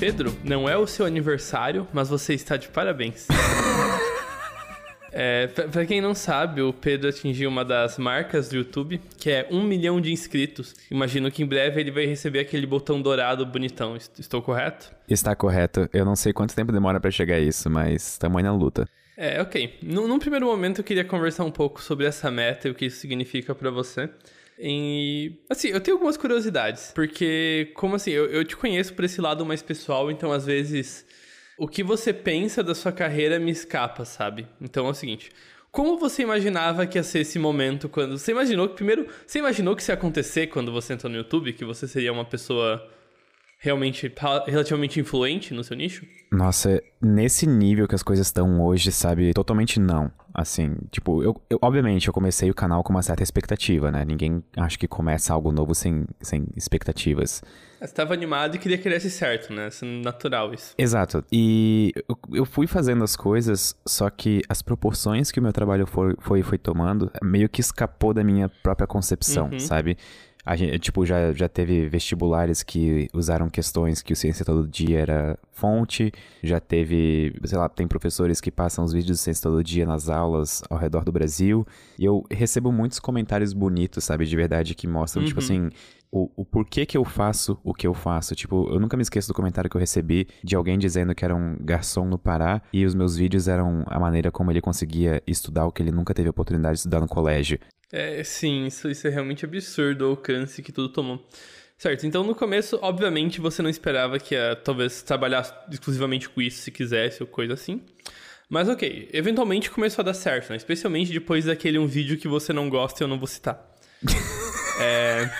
Pedro, não é o seu aniversário, mas você está de parabéns. É, pra, pra quem não sabe, o Pedro atingiu uma das marcas do YouTube, que é um milhão de inscritos. Imagino que em breve ele vai receber aquele botão dourado bonitão. Est- Estou correto? Está correto. Eu não sei quanto tempo demora pra chegar a isso, mas tamanho na luta. É, ok. Num, num primeiro momento eu queria conversar um pouco sobre essa meta e o que isso significa pra você. E, assim, eu tenho algumas curiosidades, porque, como assim, eu, eu te conheço por esse lado mais pessoal, então às vezes o que você pensa da sua carreira me escapa, sabe? Então é o seguinte. Como você imaginava que ia ser esse momento quando. Você imaginou que. Primeiro, você imaginou que isso ia acontecer quando você entrou no YouTube? Que você seria uma pessoa realmente relativamente influente no seu nicho? Nossa, nesse nível que as coisas estão hoje, sabe? Totalmente não. Assim, tipo, eu, eu- obviamente eu comecei o canal com uma certa expectativa, né? Ninguém acho que começa algo novo sem, sem expectativas. Você estava animado e queria que desse certo, né? Isso é natural isso. Exato. E eu, eu fui fazendo as coisas, só que as proporções que o meu trabalho foi, foi, foi tomando meio que escapou da minha própria concepção, Uhum. sabe? A gente, tipo, já, já teve vestibulares que usaram questões que o Ciência Todo Dia era fonte, já teve, sei lá, tem professores que passam os vídeos do Ciência Todo Dia nas aulas ao redor do Brasil, e eu recebo muitos comentários bonitos, sabe, de verdade, que mostram, tipo Uhum. assim, o, o porquê que eu faço o que eu faço. Tipo, eu nunca me esqueço do comentário que eu recebi de alguém dizendo que era um garçom no Pará e os meus vídeos eram a maneira como ele conseguia estudar o que ele nunca teve a oportunidade de estudar no colégio. É, sim, isso, isso é realmente absurdo, o alcance que tudo tomou. Certo, então no começo, obviamente, você não esperava que ia talvez trabalhar exclusivamente com isso se quisesse ou coisa assim. Mas ok, eventualmente começou a dar certo, né? Especialmente depois daquele um vídeo que você não gosta e eu não vou citar. é.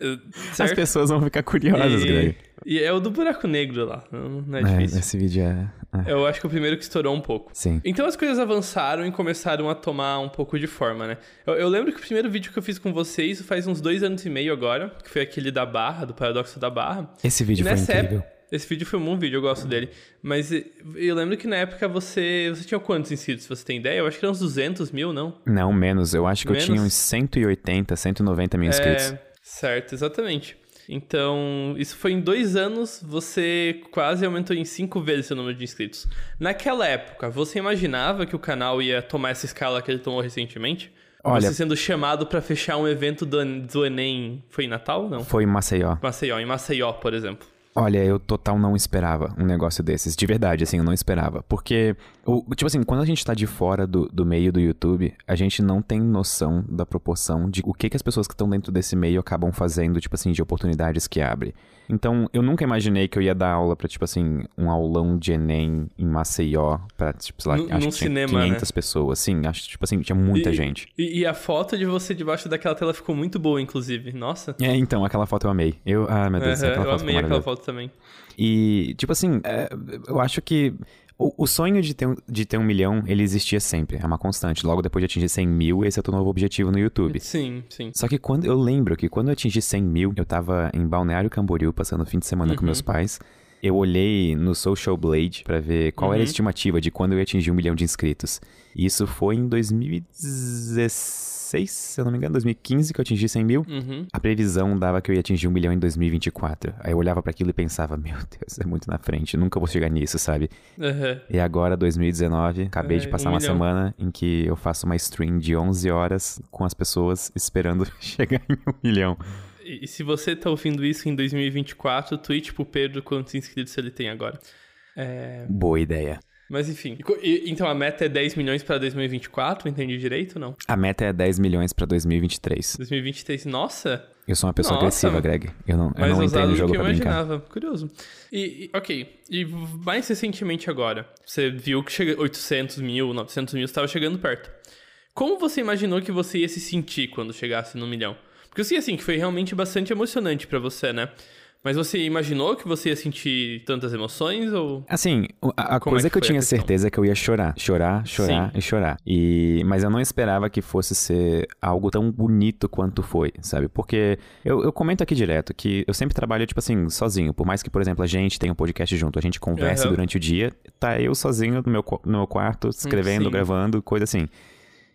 Eh, As Certo? pessoas vão ficar curiosas, Greg. e, e é o do buraco negro lá, não não é É, difícil. esse vídeo é. é, Eu acho que é o primeiro que estourou um pouco. Sim. Então as coisas avançaram e começaram a tomar um pouco de forma, né? Eu, eu lembro que o primeiro vídeo que eu fiz com vocês faz uns dois anos e meio agora, que foi aquele da Barra, do Paradoxo da Barra. Esse vídeo E foi incrível. época- esse vídeo foi um bom vídeo, eu gosto dele. Mas eu lembro que na época você. Você tinha quantos inscritos? Você tem ideia? Eu acho que eram uns 200 mil, não? Não, menos. Eu acho que Menos? eu tinha uns 180, 190 mil inscritos. É, certo, exatamente. Então, isso foi em dois anos, você quase aumentou em cinco vezes seu número de inscritos. Naquela época, você imaginava que o canal ia tomar essa escala que ele tomou recentemente? Olha- Você sendo chamado pra fechar um evento do, do Enem foi em Natal? Não. Foi em Maceió. Maceió, em Maceió, por exemplo. Olha, eu total não esperava um negócio desses. De verdade, assim, eu não esperava. Porque, o, tipo assim, quando a gente tá de fora do, do meio do YouTube, a gente não tem noção da proporção de o que, que as pessoas que estão dentro desse meio acabam fazendo, tipo assim, de oportunidades que abre. Então, eu nunca imaginei que eu ia dar aula pra, tipo assim, um aulão de Enem em Maceió pra, tipo, sei lá, Num- acho que cinema, 500 né? pessoas. Sim, acho, tipo assim, tinha muita E- gente. E, e a foto de você debaixo daquela tela ficou muito boa, inclusive. Nossa. É, então, aquela foto eu amei. Eu, ah, meu Deus, aquela eu foto ficou amei aquela foto também. E, tipo assim, é, eu acho que o, o sonho de ter, um- de ter um milhão, ele existia sempre. É uma constante. Logo depois de atingir 100 mil, esse é o teu novo objetivo no YouTube. Sim, sim. Só que quando eu lembro que quando eu atingi 100 mil, eu tava em Balneário Camboriú, passando o fim de semana com Uhum. meus pais. Eu olhei no Social Blade pra ver qual era a Uhum. estimativa de quando eu ia atingir um milhão de inscritos. E isso foi em 2016, se eu não me engano, 2015 que eu atingi 100 mil. Uhum. A previsão dava que eu ia atingir um milhão em 2024. Aí eu olhava pra aquilo e pensava, meu Deus, é muito na frente, nunca vou chegar nisso, sabe? Aham. E agora, 2019, acabei É, de passar um uma milhão. semana em que eu faço uma stream de 11 horas com as pessoas esperando chegar em um milhão. E, e se você tá ouvindo isso em 2024, tweet pro Pedro quantos inscritos ele tem agora. É, Boa ideia. Mas enfim. E então a meta é 10 milhões pra 2024, entendi direito ou não? A meta é 10 milhões pra 2023. 2023, nossa! Eu sou uma pessoa Nossa, agressiva. Greg. Eu não, eu não entendo do jogo que eu pra brincar. imaginava. Curioso. E, e- ok. E mais recentemente agora, você viu que chega 800 mil, 900 mil, estava chegando perto. Como você imaginou que você ia se sentir quando chegasse no milhão? Porque eu sei assim que foi realmente bastante emocionante pra você, né? Mas você imaginou que você ia sentir tantas emoções ou Assim, a, a é coisa que que, eu tinha certeza é que eu ia chorar. Chorar, chorar Sim. e chorar. E, mas eu não esperava que fosse ser algo tão bonito quanto foi, sabe? Porque eu, eu comento aqui direto que eu sempre trabalho, tipo assim, sozinho. Por mais que, por exemplo, a gente tenha um podcast junto, a gente converse Aham. durante o dia, tá eu sozinho no meu, no meu quarto, escrevendo, sim. gravando, coisa assim.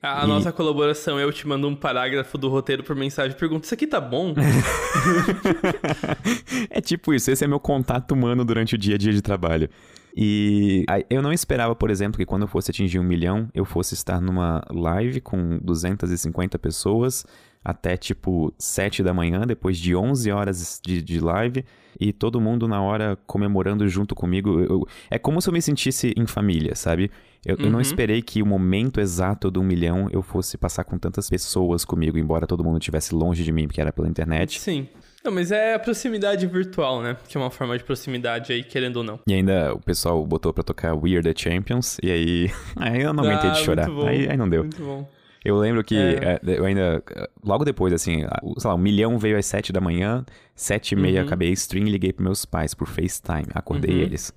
A, e... nossa colaboração, eu te mando um parágrafo do roteiro por mensagem e pergunto: Isso aqui tá bom? é tipo isso, esse é meu contato humano durante o dia a dia de trabalho. E eu não esperava, por exemplo, que quando eu fosse atingir um milhão, eu fosse estar numa live com 250 pessoas até tipo 7 da manhã, depois de 11 horas de, de live, e todo mundo na hora comemorando junto comigo. Eu, é como se eu me sentisse em família, sabe? Eu, uhum. eu, não uhum. esperei que o momento exato do um milhão eu fosse passar com tantas pessoas comigo, embora todo mundo estivesse longe de mim, porque era pela internet. Sim. Não, mas é a proximidade virtual, né? Que é uma forma de proximidade aí, querendo ou não. E ainda o pessoal botou pra tocar We Are The Champions, e aí... aí eu não aguentei ah, de chorar. Aí, aí não deu. Muito bom. Eu lembro que é. é. eu ainda. Logo depois, assim, sei lá, um milhão veio às sete da manhã, sete e meia uhum. acabei stream e liguei pros meus pais por FaceTime. Acordei uhum. eles.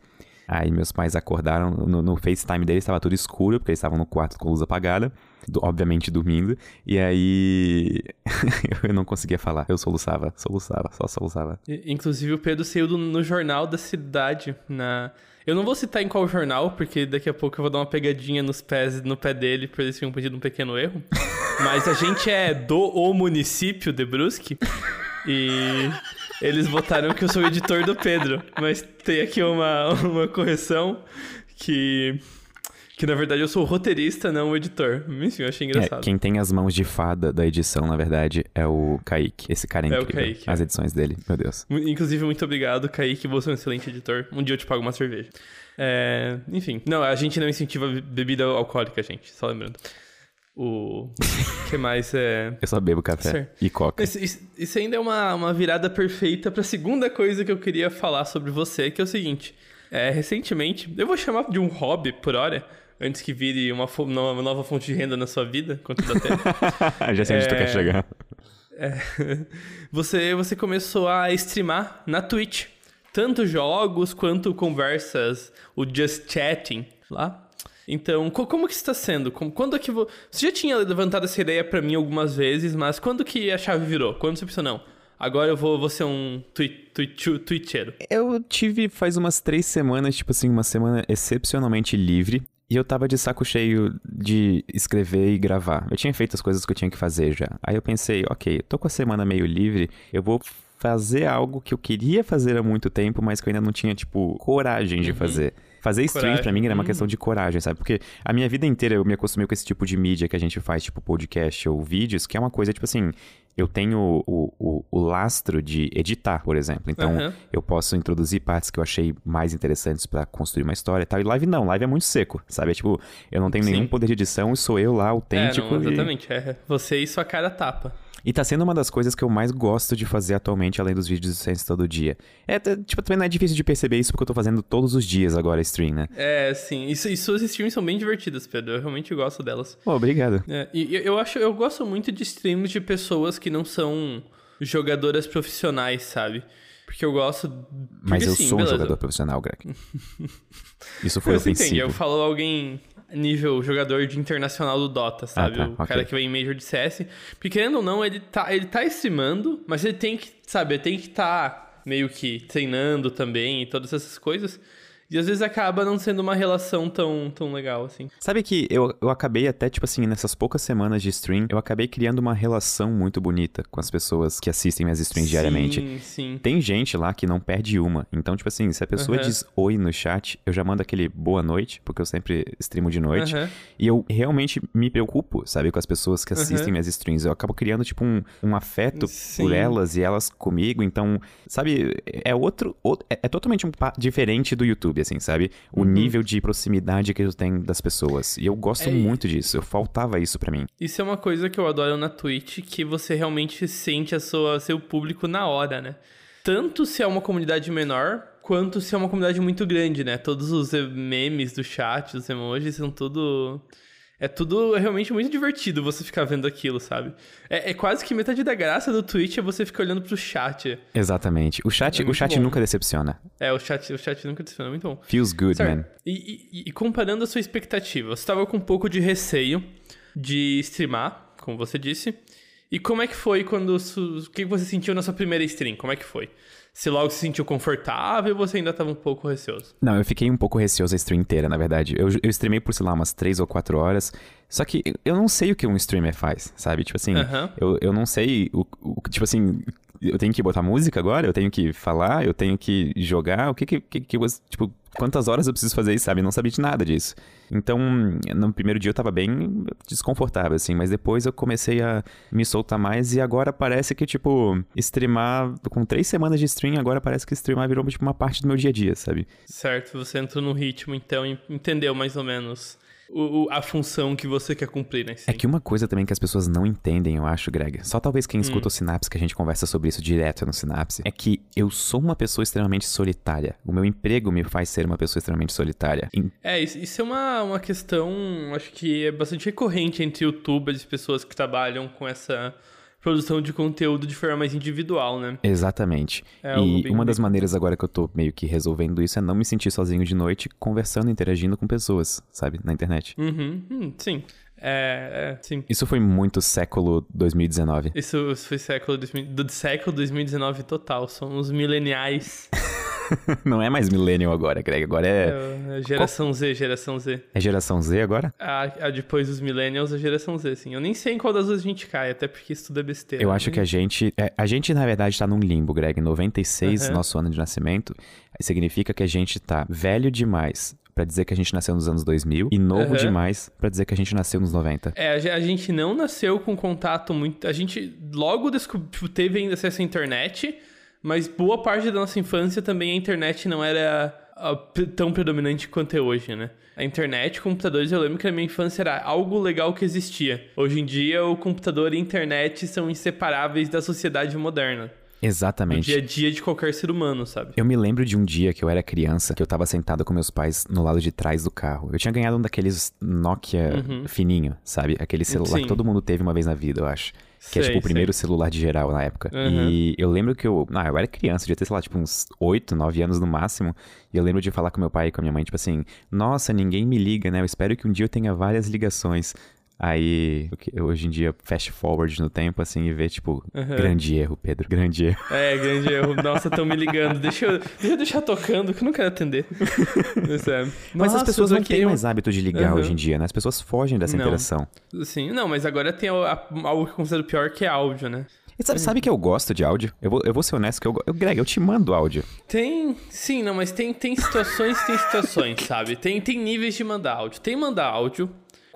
Aí meus pais acordaram, no, no FaceTime deles estava tudo escuro, porque eles estavam no quarto com a luz apagada, do, obviamente dormindo. E aí eu não conseguia falar, eu soluçava, soluçava, só soluçava. Inclusive o Pedro saiu do, no jornal da cidade, na eu não vou citar em qual jornal, porque daqui a pouco eu vou dar uma pegadinha nos pés, no pé dele, por eles terem cometido um pequeno erro. Mas a gente é do o município de Brusque. E eles votaram que eu sou o editor do Pedro. Mas tem aqui uma, uma correção que que na verdade eu sou o roteirista, não o editor. Enfim, eu achei é, engraçado. É, quem tem as mãos de fada da edição, na verdade, é o Kaique. Esse cara é incrível. É o Kaique. As edições dele, meu Deus. Inclusive, muito obrigado, Kaique. Você é um excelente editor. Um dia eu te pago uma cerveja. É... Enfim, não, a gente não incentiva bebida alcoólica, gente. Só lembrando. O que mais é. Eu só bebo café certo. e coca. Isso, isso, isso, ainda é uma, uma virada perfeita para a segunda coisa que eu queria falar sobre você, que é o seguinte. É, recentemente, eu vou chamar de um hobby por hora, antes que vire uma, uma nova fonte de renda na sua vida, quanto dá tempo. Já sei onde é... tu quer é, chegar. É... Você, você começou a streamar na Twitch. Tanto jogos quanto conversas, o Just Chatting lá. Então, como que está sendo? Quando é que vo... Você já tinha levantado essa ideia para mim algumas vezes, mas quando que a chave virou? Quando você pensou, não, agora eu vou, vou ser um twitcheiro? Eu tive faz umas três semanas, tipo assim, uma semana excepcionalmente livre. E eu tava de saco cheio de escrever e gravar. Eu tinha feito as coisas que eu tinha que fazer já. Aí eu pensei, ok, tô com a semana meio livre, eu vou fazer algo que eu queria fazer há muito tempo, mas que eu ainda não tinha, tipo, coragem de uhum. fazer. Fazer stream pra mim era uma questão de coragem, sabe? Porque a minha vida inteira eu me acostumei com esse tipo de mídia que a gente faz, tipo podcast ou vídeos, que é uma coisa, tipo assim, eu tenho o, o, o lastro de editar, por exemplo. Então, uhum. eu posso introduzir partes que eu achei mais interessantes para construir uma história e tal. E live não, live é muito seco, sabe? É tipo, eu não tenho Sim. nenhum poder de edição e sou eu lá, autêntico. É, não, exatamente. E... É você e sua cara tapa. E tá sendo uma das coisas que eu mais gosto de fazer atualmente, além dos vídeos de Sense todo dia. É, tipo, também não é difícil de perceber isso porque eu tô fazendo todos os dias agora stream, né? É, sim. E, e suas streams são bem divertidas, Pedro. Eu realmente gosto delas. Oh, obrigado. É, e eu acho, eu gosto muito de streams de pessoas que não são jogadoras profissionais, sabe? Porque eu gosto. Porque, Mas eu sim, sou beleza. um jogador profissional, Greg. Isso foi ofensivo. Entende? Eu falo alguém nível jogador de internacional do Dota, ah, sabe? Ah, tá. O okay. cara que vem em Major de CS. Porque querendo ou não, ele tá, ele tá streamando, mas ele tem que, sabe, ele tem que estar tá meio que treinando também e todas essas coisas. E às vezes acaba não sendo uma relação tão, tão legal, assim. Sabe que eu, eu acabei até, tipo assim, nessas poucas semanas de stream, eu acabei criando uma relação muito bonita com as pessoas que assistem minhas streams sim, diariamente. Sim. Tem gente lá que não perde uma. Então, tipo assim, se a pessoa uhum. diz oi no chat, eu já mando aquele boa noite, porque eu sempre streamo de noite. Uhum. E eu realmente me preocupo, sabe, com as pessoas que assistem uhum. minhas streams. Eu acabo criando, tipo, um, um afeto sim. por elas e elas comigo. Então, sabe, é outro. outro é, é totalmente um diferente do YouTube assim, sabe? O uhum. nível de proximidade que eu tenho das pessoas. E eu gosto é... muito disso. Eu faltava isso para mim. Isso é uma coisa que eu adoro na Twitch, que você realmente sente a sua, seu público na hora, né? Tanto se é uma comunidade menor, quanto se é uma comunidade muito grande, né? Todos os memes do chat, os emojis são tudo é tudo realmente muito divertido você ficar vendo aquilo, sabe? É, é, quase que metade da graça do Twitch é você ficar olhando pro chat. Exatamente. O chat, é o chat nunca decepciona. É, o chat, o chat nunca decepciona, muito bom. Feels good, certo. man. E, e, e, comparando a sua expectativa, você estava com um pouco de receio de streamar, como você disse. E como é que foi quando. O que você sentiu na sua primeira stream? Como é que foi? Você logo se sentiu confortável ou você ainda tava um pouco receoso? Não, eu fiquei um pouco receoso a stream inteira, na verdade. Eu, eu streamei por, sei lá, umas 3 ou 4 horas. Só que eu não sei o que um streamer faz, sabe? Tipo assim, Aham. eu, eu não sei o, o- Tipo assim, eu tenho que botar música agora? Eu tenho que falar? Eu tenho que jogar? O que que, que, que Tipo, quantas horas eu preciso fazer isso, sabe? Eu não sabia de nada disso. Então, no primeiro dia eu tava bem desconfortável, assim, mas depois eu comecei a me soltar mais e agora parece que, tipo, streamar. Com três semanas de stream, agora parece que streamar virou, tipo, uma parte do meu dia a dia, sabe? Certo, você entrou no ritmo, então, entendeu mais ou menos o, o- a função que você quer cumprir, né? É que uma coisa também que as pessoas não entendem, eu acho, Greg, só talvez quem escuta Hum. o Sinapse, que a gente conversa sobre isso direto no Sinapse, é que eu sou uma pessoa extremamente solitária. O meu emprego me faz ser uma pessoa extremamente solitária. É, isso, isso é uma, uma questão, acho que é bastante recorrente entre youtubers e pessoas que trabalham com essa produção de conteúdo de forma mais individual, né? Exatamente. É e bem- uma das bem- maneiras agora que eu tô meio que resolvendo isso é não me sentir sozinho de noite, conversando, interagindo com pessoas, sabe, na internet. Uhum, hum, sim. É, é, sim. Isso foi muito século 2019. Isso, isso foi século, 2000 do século 2019 total. Somos mileniais. não é mais millennial agora, Greg. Agora é. É, geração Z, geração Z. É geração Z agora? A, a depois dos millennials, a geração Z, sim. Eu nem sei em qual das duas a gente cai, até porque isso tudo é besteira. Eu acho que a gente. é, a gente, na verdade, tá num limbo, Greg. 96, Uhum. nosso ano de nascimento, significa que a gente tá velho demais pra dizer que a gente nasceu nos anos 2000 e novo Uhum. demais pra dizer que a gente nasceu nos 90. É, a gente não nasceu com contato muito. A gente logo descob... tipo, teve ainda acesso à internet, mas boa parte da nossa infância também a internet não era p- tão predominante quanto é hoje, né? A internet, computadores, eu lembro que na minha infância era algo legal que existia. Hoje em dia, o computador e a internet são inseparáveis da sociedade moderna. Exatamente. dia a dia de qualquer ser humano, sabe? Eu me lembro de um dia que eu era criança, que eu tava sentado com meus pais no lado de trás do carro. Eu tinha ganhado um daqueles Nokia fininho, sabe? Aquele celular Uhum. Sim. que todo mundo teve uma vez na vida, eu acho. Que é Sei, tipo o primeiro sei. celular de geral na época. Uhum. E eu lembro que eu. Ah, eu era criança, devia ter, sei lá, tipo uns 8, 9 anos no máximo. E eu lembro de falar com meu pai e com a minha mãe, tipo assim: Nossa, ninguém me liga, né? Eu espero que um dia eu tenha várias ligações. Aí, hoje em dia, fast forward no tempo, assim, e ver, tipo, Uhum. grande erro, Pedro, grande erro. É, grande erro. Nossa, estão me ligando. Deixa eu, deixa eu deixar tocando, que eu não quero atender. É. Mas as pessoas não têm eu- mais hábito de ligar Uhum. hoje em dia, né? As pessoas fogem dessa Não. interação. Sim, não, mas agora tem algo que eu considero pior, que é áudio, né? E sabe, sabe que eu gosto de áudio? Eu vou, eu vou ser honesto que eu, eu Greg, eu te mando áudio. Tem, sim, não, mas tem, tem situações, tem situações, sabe? Tem, tem níveis de mandar áudio. Tem mandar áudio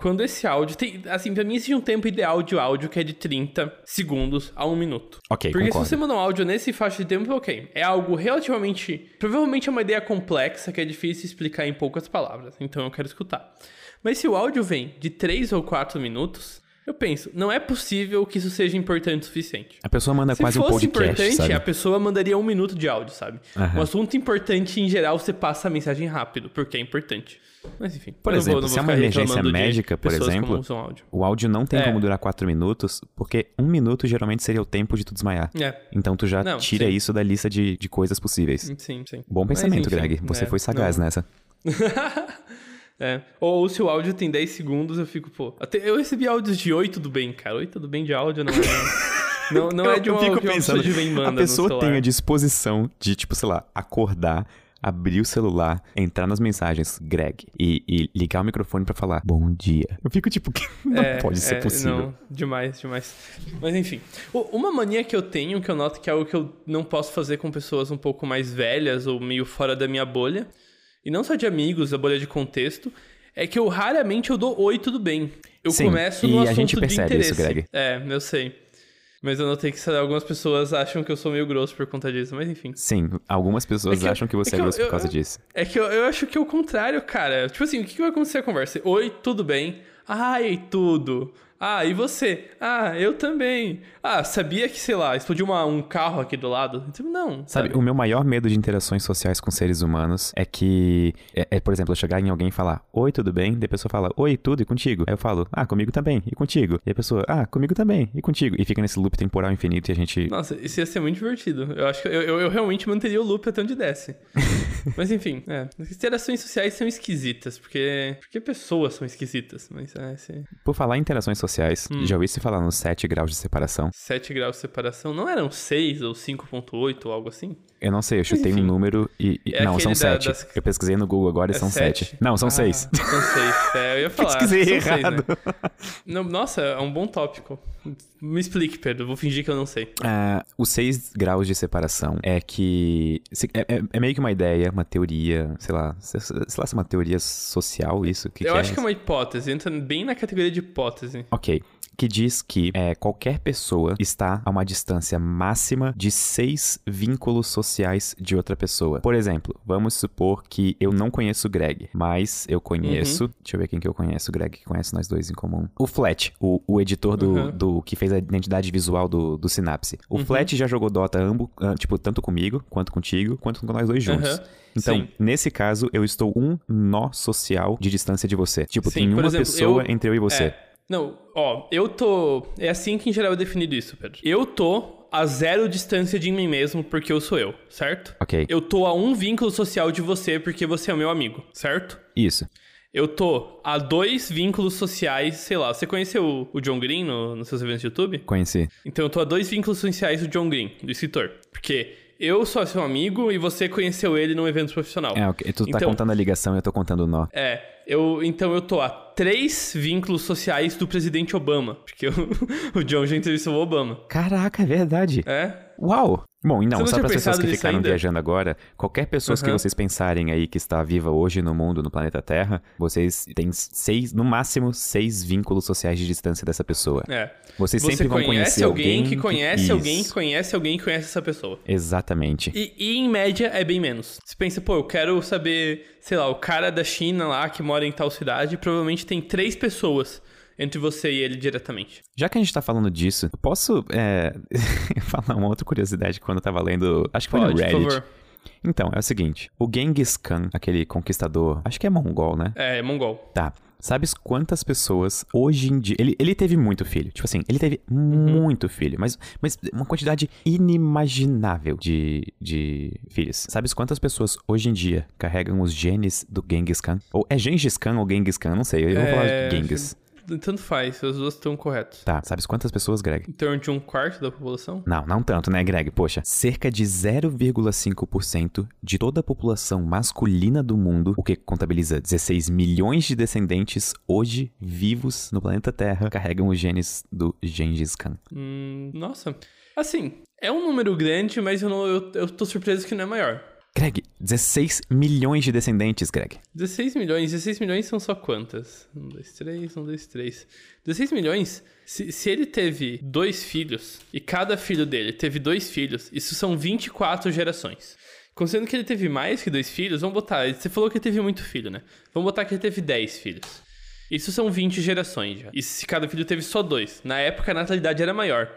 quando esse áudio tem, assim, pra mim existe um tempo ideal de áudio que é de 30 segundos a um minuto. Ok, Porque concordo. se você mandar um áudio nesse faixa de tempo, ok. É algo relativamente. Provavelmente é uma ideia complexa que é difícil explicar em poucas palavras. Então eu quero escutar. Mas se o áudio vem de 3 ou 4 minutos, eu penso, não é possível que isso seja importante o suficiente. A pessoa manda Se quase um fosse podcast, importante, sabe? a pessoa mandaria um minuto de áudio, sabe? Aham. Um assunto importante, em geral, você passa a mensagem rápido, porque é importante. Mas enfim. Por exemplo, vou, se é uma emergência médica, por exemplo, áudio. O áudio não tem É. como durar 4 minutos, porque um minuto geralmente seria o tempo de tu desmaiar. É, Então tu já Não, tira sim. isso da lista de, de coisas possíveis. sim, sim. Bom pensamento, Greg. Você é, foi sagaz não- nessa. É. Ou se o áudio tem 10 segundos, eu fico, pô. Até eu recebi áudios de oi, tudo bem, cara. Oi, tudo bem de áudio, não é. não, não é de uma, de uma pessoa de vem manda a pessoa tem a disposição de, tipo, sei lá, acordar, abrir o celular, entrar nas mensagens, Greg, e, e ligar o microfone pra falar bom dia. Eu fico tipo, que não É, pode ser é, possível. Não, demais, demais. Mas enfim. Uma mania que eu tenho, que eu noto que é algo que eu não posso fazer com pessoas um pouco mais velhas ou meio fora da minha bolha, e não só de amigos, da bolha de contexto, é que eu raramente eu dou oi, tudo bem. Eu Sim, começo e no a assunto gente de percebe interesse. isso, Greg. É, eu sei. Mas eu notei que algumas pessoas acham que eu sou meio grosso por conta disso, mas enfim. Sim, algumas pessoas É que acham que você é é, que eu- grosso por eu- causa eu- disso. É que eu, eu acho que é o contrário, cara. Tipo assim, o que, que vai acontecer a conversa? Oi, tudo bem? Ai, tudo. Ah, e você? Ah, eu também. Ah, sabia que, sei lá, explodiu uma- um carro aqui do lado? Tipo, não. Sabe, Sabe? o meu maior medo de interações sociais com seres humanos é que, é, é, por exemplo, eu chegar em alguém e falar, oi, tudo bem? Daí a pessoa fala, oi, tudo, e contigo? Aí eu falo, ah, comigo também, e contigo? E a pessoa, ah, comigo também, e contigo? E fica nesse loop temporal infinito e a gente... Nossa, isso ia ser muito divertido. Eu acho que eu, eu, eu realmente manteria o loop até onde desce. mas enfim, é. As interações sociais são esquisitas, porque. Porque pessoas são esquisitas. Mas é, esse Por falar em interações sociais, Hum. já ouvi se falar nos 7 graus de separação? 7 graus de separação. Não eram 6 ou 5.8 ou algo assim? Eu não sei, eu chutei enfim. um número e. e- É não, são da- sete. das- Eu pesquisei no Google agora e É são sete? sete. Não, são Ah, seis. São seis. É, eu ia falar. Pesquisei são seis, errado. né? Não, nossa, é um bom tópico. Me explique, Pedro. Vou fingir que eu não sei. Ah, os seis graus de separação é que. É, é- é meio que uma ideia, uma teoria, sei lá. Sei, sei lá se é uma teoria social isso. Que eu que acho que é uma hipótese. Entra bem na categoria de hipótese. Ok. Que diz que é, qualquer pessoa está a uma distância máxima de seis vínculos sociais de outra pessoa. Por exemplo, vamos supor que eu não conheço o Greg, mas eu conheço. Deixa eu ver quem que eu conheço, o Greg, que conhece nós dois em comum. O Flat, o, o editor do, Uhum. do. que fez a identidade visual do, do Synapse. O Flat já jogou Dota ambos, ah, tipo, tanto comigo, quanto contigo, quanto com nós dois juntos. Aham. Então, Sim. nesse caso, eu estou um nó social de distância de você. Tipo, Sim, tem uma exemplo, pessoa eu- entre eu e você. É. Não, ó, eu tô. É assim que em geral é definido isso, Pedro. Eu tô a zero distância de mim mesmo porque eu sou eu, certo? Ok. Eu tô a um vínculo social de você porque você é o meu amigo, certo? Isso. Eu tô a dois vínculos sociais, sei lá, você conheceu o John Green no- nos seus eventos de YouTube? Conheci. Então eu tô a dois vínculos sociais do John Green, do escritor. Porque eu sou seu amigo e você conheceu ele num evento profissional. É, ok. Tu tá Então- contando a ligação e eu tô contando o nó. É, eu, então eu tô a três vínculos sociais do presidente Obama. Porque o, o John já entrevistou o Obama. Caraca, é verdade. É? Uau! Bom, e não, só para as pessoas que ficaram ainda? viajando agora, qualquer pessoa que Aham. vocês pensarem aí que está viva hoje no mundo, no planeta Terra, vocês têm seis, no máximo, seis vínculos sociais de distância dessa pessoa. É. Vocês Você sempre vão conhece conhecer alguém, que conhece alguém que conhece alguém que conhece essa pessoa. Exatamente. E, e, em média é bem menos. Você pensa, pô, eu quero saber, sei lá, o cara da China lá que mora em tal cidade, provavelmente tem três pessoas entre você e ele diretamente. Já que a gente tá falando disso, eu posso é, falar uma outra curiosidade quando eu tava lendo, acho que foi Pode, no por Reddit. favor. Então, é o seguinte, o Genghis Khan, aquele conquistador, acho que é mongol, né? É, é mongol. Tá. Sabes quantas pessoas hoje em dia. Ele, ele teve muito filho. Tipo assim, ele teve Uhum. muito filho. Mas, mas uma quantidade inimaginável de, de filhos. Sabes quantas pessoas hoje em dia carregam os genes do Genghis Khan? Ou é Gengis Khan ou Genghis Khan? Não sei. Eu vou falar É, de Genghis. Tanto faz, os dois estão corretos. Tá. Sabes quantas pessoas, Greg? Em torno de um quarto da população? Não, não tanto, né, Greg? Poxa, cerca de 0,5% de toda a população masculina do mundo, o que contabiliza 16 milhões de descendentes hoje vivos no planeta Terra, carregam os genes do Gengis Khan. Hum, nossa. Assim, é um número grande, mas eu, não, eu, eu tô surpreso que não é maior. Greg, 16 milhões de descendentes, Greg. 16 milhões, 16 milhões são só quantas? 1, 2, 3, 1, 2, 3. 16 milhões, se, se ele teve dois filhos, e cada filho dele teve dois filhos, isso são 24 gerações. Considerando que ele teve mais que dois filhos, vamos botar. Você falou que ele teve muito filho, né? Vamos botar que ele teve 10 filhos. Isso são 20 gerações já. E se cada filho teve só dois? Na época a natalidade era maior.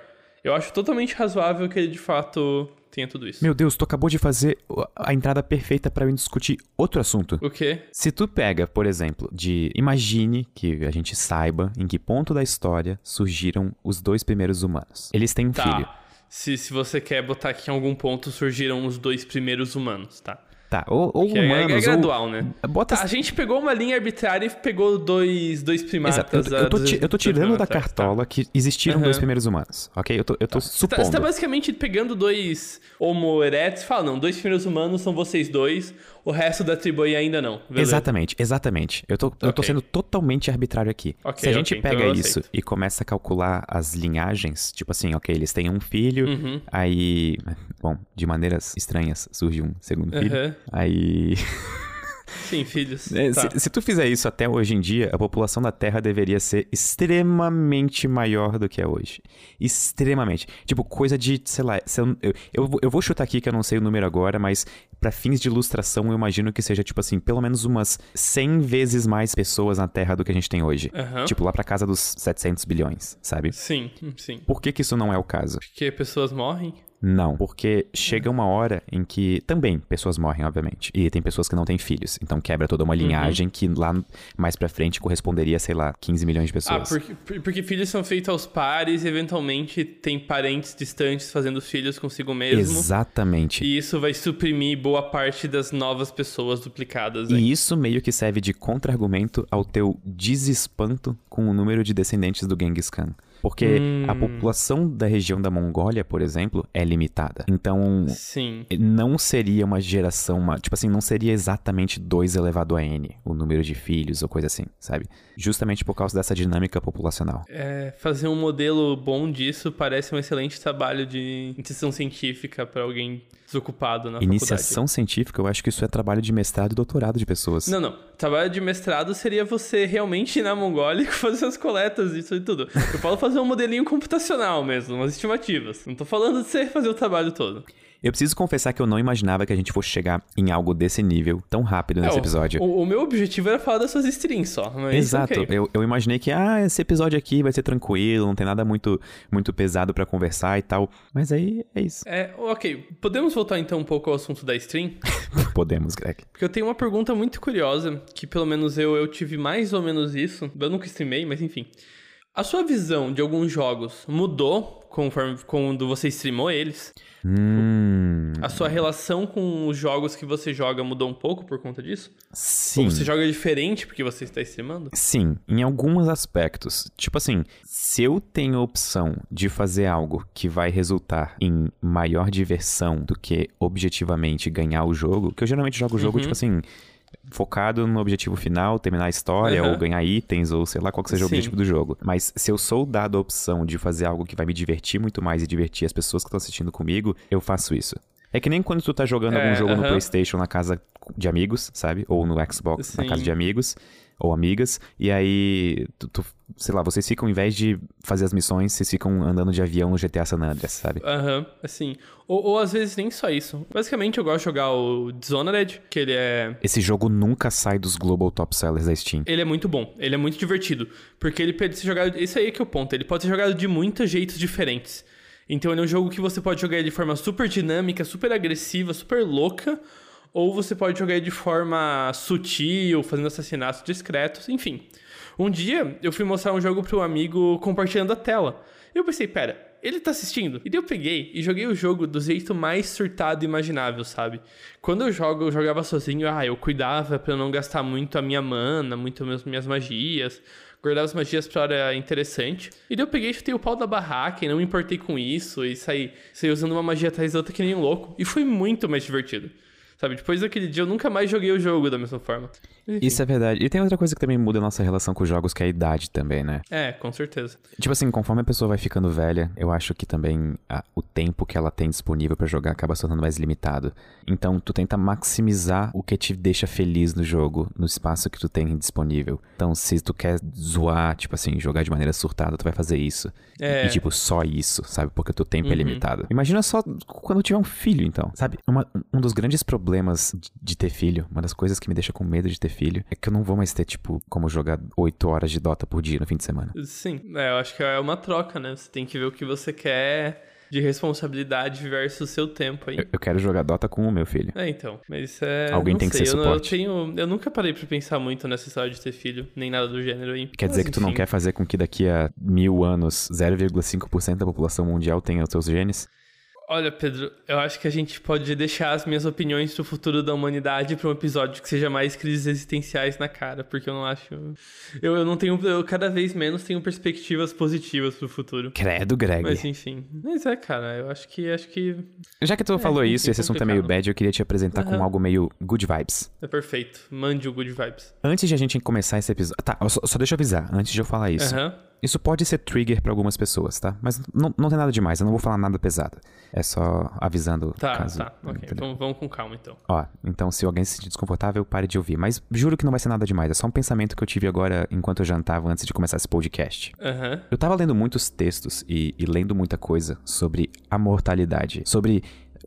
Eu acho totalmente razoável que ele de fato tenha tudo isso. Meu Deus, tu acabou de fazer a entrada perfeita para eu discutir outro assunto. O quê? Se tu pega, por exemplo, de imagine que a gente saiba em que ponto da história surgiram os dois primeiros humanos. Eles têm um Tá. filho. Se, se você quer botar que em algum ponto surgiram os dois primeiros humanos, tá? Tá, ou, ou Que é- é, humanos, gradual, ou... né? Bota Tá, a gente pegou uma linha arbitrária e pegou dois, dois primatas. Exato. Eu, eu tô, ti- dos- eu tô tirando da primatas, cartola que existiram Aham. dois primeiros humanos, ok? Eu tô, eu tô Tá. Você tá, supondo. você tá basicamente pegando dois Homo erectus e fala, não, dois primeiros humanos são vocês dois, o resto da tribo aí ainda não. Beleza. Exatamente, exatamente. Eu tô, eu tô sendo totalmente arbitrário aqui. Ok, Se a gente ok, então pega eu isso e começa a calcular as linhagens, tipo assim, ok, eles têm um filho, Uhum. aí, bom, de maneiras estranhas surge um segundo filho. Aham. Aí. Sim, filhos. É, Tá. se, se tu fizer isso até hoje em dia, a população da Terra deveria ser extremamente maior do que é hoje. Extremamente. Tipo, coisa de, sei lá, se eu, eu, eu vou chutar aqui que eu não sei o número agora, mas pra fins de ilustração eu imagino que seja, tipo assim, pelo menos umas 100 vezes mais pessoas na Terra do que a gente tem hoje. Aham. Tipo, lá pra casa dos 700 bilhões, sabe? Sim, sim. Por que que isso não é o caso? Porque pessoas morrem. Não, porque chega uma hora em que também pessoas morrem, obviamente. E tem pessoas que não têm filhos. Então quebra toda Uhum. uma linhagem que lá mais pra frente corresponderia, sei lá, 15 milhões de Ah, pessoas. porque, por- porque filhos são feitos aos pares e eventualmente tem parentes distantes fazendo filhos consigo mesmo. Exatamente. E isso vai suprimir boa parte das novas pessoas duplicadas. aí. E isso meio que serve de contra-argumento ao teu desespanto com o número de descendentes do Genghis Khan. Porque Hum. a população da região da Mongólia, por exemplo, é limitada. Então, Sim. não seria uma geração, uma, tipo assim, não seria exatamente 2 elevado a n, o número de filhos ou coisa assim, sabe? Justamente por causa dessa dinâmica populacional. É, fazer um modelo bom disso parece um excelente trabalho de iniciação científica pra alguém desocupado na Iniciação científica, eu acho que isso é trabalho de mestrado e doutorado de pessoas. faculdade. Não, não. Trabalho de mestrado seria você realmente ir na Mongólia e fazer as coletas, isso e tudo. Eu falo fazer um modelinho computacional mesmo, umas estimativas. Não tô falando de você fazer o trabalho todo. Eu preciso confessar que eu não imaginava que a gente fosse chegar em algo desse nível tão rápido nesse É, episódio. O, o meu objetivo era falar das suas streams só. Exato, ok. eu, eu imaginei que, ah, esse episódio aqui vai ser tranquilo, não tem nada muito, muito pesado pra conversar e tal. Mas aí é isso. É, ok. Podemos voltar então um pouco ao assunto da stream? Podemos, Greg. Porque eu tenho uma pergunta muito curiosa, que pelo menos eu, eu tive mais ou menos isso. Eu nunca streamei, mas enfim. A sua visão de alguns jogos mudou conforme quando você streamou eles? Hum. A sua relação com os jogos que você joga mudou um pouco por conta disso? Sim. Ou você joga diferente porque você está streamando? Sim, em alguns aspectos. Tipo assim, se eu tenho a opção de fazer algo que vai resultar em maior diversão do que objetivamente ganhar o jogo, que eu geralmente jogo o jogo, Uhum. tipo assim, focado no objetivo final, terminar a história, Aham. ou ganhar itens, ou sei lá qual que seja o Sim. objetivo do jogo. Mas se eu sou dado a opção de fazer algo que vai me divertir muito mais e divertir as pessoas que estão assistindo comigo, eu faço isso. É que nem quando tu tá jogando É, algum jogo no. PlayStation na casa de amigos, sabe? Ou no Xbox na Sim. casa de amigos ou amigas, e aí, tu, tu- sei lá, vocês ficam, em vez de fazer as missões, vocês ficam andando de avião no GTA San Andreas, sabe? Aham, assim. Ou, ou às vezes nem só isso. Basicamente eu gosto de jogar o Dishonored, que ele é Esse jogo nunca sai dos Global Top Sellers da Steam. Ele é muito bom, ele é muito divertido. Porque ele pode ser jogado. Isso aí é que é o ponto. Ele pode ser jogado de muitos jeitos diferentes. Então ele é um jogo que você pode jogar ele de forma super dinâmica, super agressiva, super louca. Ou você pode jogar ele de forma sutil, fazendo assassinatos discretos, enfim. Um dia eu fui mostrar um jogo para um amigo compartilhando a tela. E eu pensei, pera, ele tá assistindo? E daí eu peguei e joguei o jogo do jeito mais surtado imaginável, sabe? Quando eu jogo, eu jogava sozinho, ah, eu cuidava pra eu não gastar muito a minha mana, muito as minhas magias. Guardava as magias pra hora interessante. E daí eu peguei e chutei o pau da barraca e não me importei com isso. E saí, saí usando uma magia atrás da outra que nem um louco. E foi muito mais divertido. Sabe, depois daquele dia eu nunca mais joguei o jogo da mesma forma. Enfim. Isso é verdade. E tem outra coisa que também muda a nossa relação com os jogos, que é a idade também, né? É, com certeza. Tipo assim, conforme a pessoa vai ficando velha, eu acho que também a- o tempo que ela tem disponível pra jogar acaba se tornando mais limitado. Então, tu tenta maximizar o que te deixa feliz no jogo, no espaço que tu tem disponível. Então, se tu quer zoar, tipo assim, jogar de maneira surtada, tu vai fazer isso. É. E, tipo, só isso, sabe? Porque o teu tempo é Uhum. limitado. Imagina só quando tiver um filho, então. Sabe? Uma- um dos grandes problemas de- de ter filho, uma das coisas que me deixa com medo de ter filho, é que eu não vou mais ter, tipo, como jogar 8 horas de Dota por dia no fim de semana. Sim, é, eu acho que é uma troca, né? Você tem que ver o que você quer de responsabilidade versus o seu tempo aí. Eu, eu quero jogar Dota com o meu filho. É, então. Mas é. Alguém não tem que sei, ser eu, suporte. Eu, tenho, eu nunca parei pra pensar muito nessa história de ter filho, nem nada do gênero aí. Quer dizer Mas, que tu não enfim. quer fazer com que daqui a mil anos 0,5% da população mundial tenha os teus genes? Olha, Pedro, eu acho que a gente pode deixar as minhas opiniões pro futuro da humanidade pra um episódio que seja mais crises existenciais na cara, porque eu não acho. Eu, eu não tenho. Eu cada vez menos tenho perspectivas positivas pro futuro. Credo, Greg. Mas enfim. Mas é, cara, eu acho que acho que Já que tu falou enfim, isso e esse assunto é meio bad, eu queria te apresentar com Aham. algo meio good vibes. é perfeito. Mande o good vibes. Antes de a gente começar esse episódio. Tá, só, só deixa eu avisar, antes de eu falar isso. Aham. Isso pode ser trigger pra algumas pessoas, tá? Mas não, não tem nada demais, eu não vou falar nada pesado. É só avisando Tá, caso. tá. Ok. entendeu? Então vamos com calma então. Ó, então se alguém se sentir desconfortável, pare de ouvir. Mas juro que não vai ser nada demais, é só um pensamento que eu tive agora enquanto eu jantava antes de começar esse podcast. Aham. Eu tava lendo muitos textos e, e lendo muita coisa sobre a mortalidade, sobre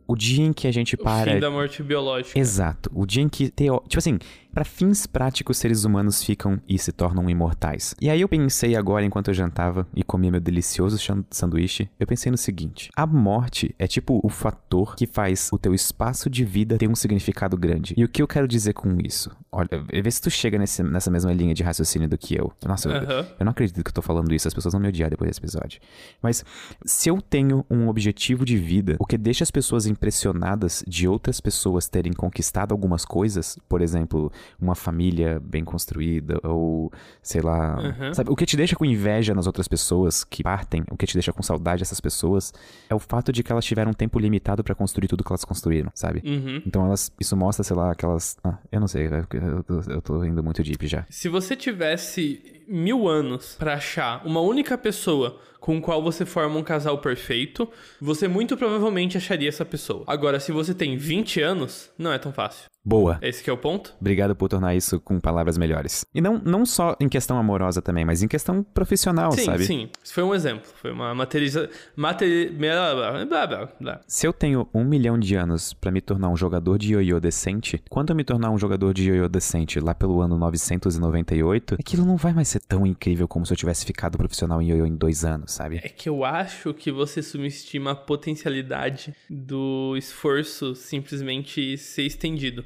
o dia em que a gente O para. fim da morte biológica. Exato, o dia em que teo... tipo assim, Pra fins práticos, seres humanos ficam e se tornam imortais. E aí eu pensei agora, enquanto eu jantava e comia meu delicioso sanduíche, eu pensei no seguinte: a morte é tipo o fator que faz o teu espaço de vida ter um significado grande. E o que eu quero dizer com isso? Olha, vê se tu chega nesse- nessa mesma linha de raciocínio do que eu. Nossa, eu- Aham. eu não acredito que eu tô falando isso, as pessoas vão me odiar depois desse episódio. Mas se eu tenho um objetivo de vida, o que deixa as pessoas impressionadas de outras pessoas terem conquistado algumas coisas, por exemplo, uma família bem construída, ou sei lá. Uhum. Sabe, o que te deixa com inveja nas outras pessoas que partem, o que te deixa com saudade dessas pessoas, é o fato de que elas tiveram um tempo limitado para construir tudo que elas construíram, sabe? Uhum. Então elas. Isso mostra, sei lá, aquelas. Ah, eu não sei, eu, eu, eu tô indo muito deep já. Se você tivesse mil anos para achar uma única pessoa com o qual você forma um casal perfeito, você muito provavelmente acharia essa pessoa. Agora, se você tem 20 anos, não é tão fácil. Boa. Esse é o ponto? Obrigado por tornar isso com palavras melhores. E não, não só em questão amorosa também, mas em questão profissional, sim, sabe? Sim, sim. Isso foi um exemplo. Foi uma materialização. Materi... Blá, blá, blá, Se eu tenho um milhão de anos para me tornar um jogador de ioiô decente, quando eu me tornar um jogador de ioiô decente lá pelo ano 998, aquilo não vai mais ser tão incrível como se eu tivesse ficado profissional em ioiô em dois anos, sabe? É que eu acho que você subestima a potencialidade do esforço simplesmente ser estendido.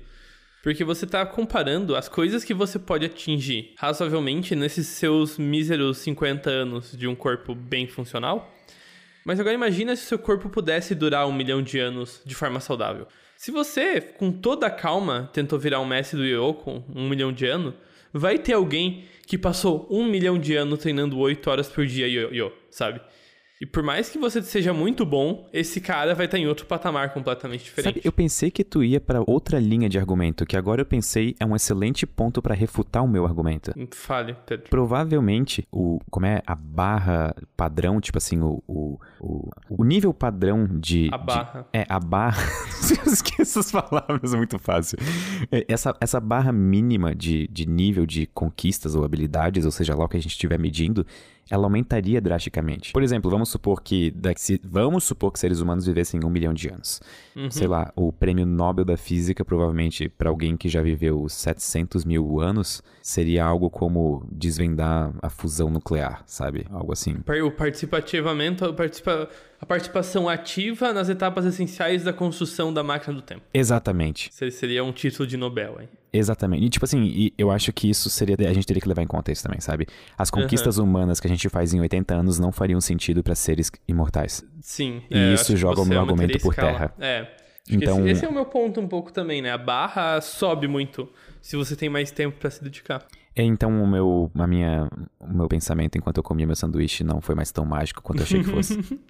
Porque você está comparando as coisas que você pode atingir razoavelmente nesses seus míseros 50 anos de um corpo bem funcional. Mas agora imagina se seu corpo pudesse durar um milhão de anos de forma saudável. Se você, com toda a calma, tentou virar um mestre do Yo com um milhão de anos, vai ter alguém que passou um milhão de anos treinando oito horas por dia Yo-Yo, sabe? E por mais que você seja muito bom, esse cara vai estar em outro patamar completamente diferente. Sabe, eu pensei que tu ia para outra linha de argumento, que agora eu pensei é um excelente ponto para refutar o meu argumento. Fale, Pedro. Provavelmente, o como é a barra padrão, tipo assim, o, o, o, o nível padrão de... A barra. De, é, a barra... eu esqueço as palavras, é muito fácil. É, essa, essa barra mínima de, de nível de conquistas ou habilidades, ou seja lá o que a gente estiver medindo, ela aumentaria drasticamente. Por exemplo, vamos supor que vamos supor que seres humanos vivessem um milhão de anos. Uhum. Sei lá, o prêmio Nobel da Física, provavelmente, para alguém que já viveu 700 mil anos, seria algo como desvendar a fusão nuclear, sabe? Algo assim. O participativamente, o participa a participação ativa nas etapas essenciais da construção da máquina do tempo. Exatamente. Seria um título de Nobel, hein? Exatamente. E, tipo assim, eu acho que isso seria. A gente teria que levar em conta isso também, sabe? As conquistas uhum. humanas que a gente faz em 80 anos não fariam sentido para seres imortais. Sim. E é, isso joga o meu argumento por terra. É. Então... Esse, esse, é o meu ponto um pouco também, né? A barra sobe muito se você tem mais tempo para se dedicar. É, então o meu, a minha, o meu pensamento enquanto eu comia meu sanduíche não foi mais tão mágico quanto eu achei que fosse.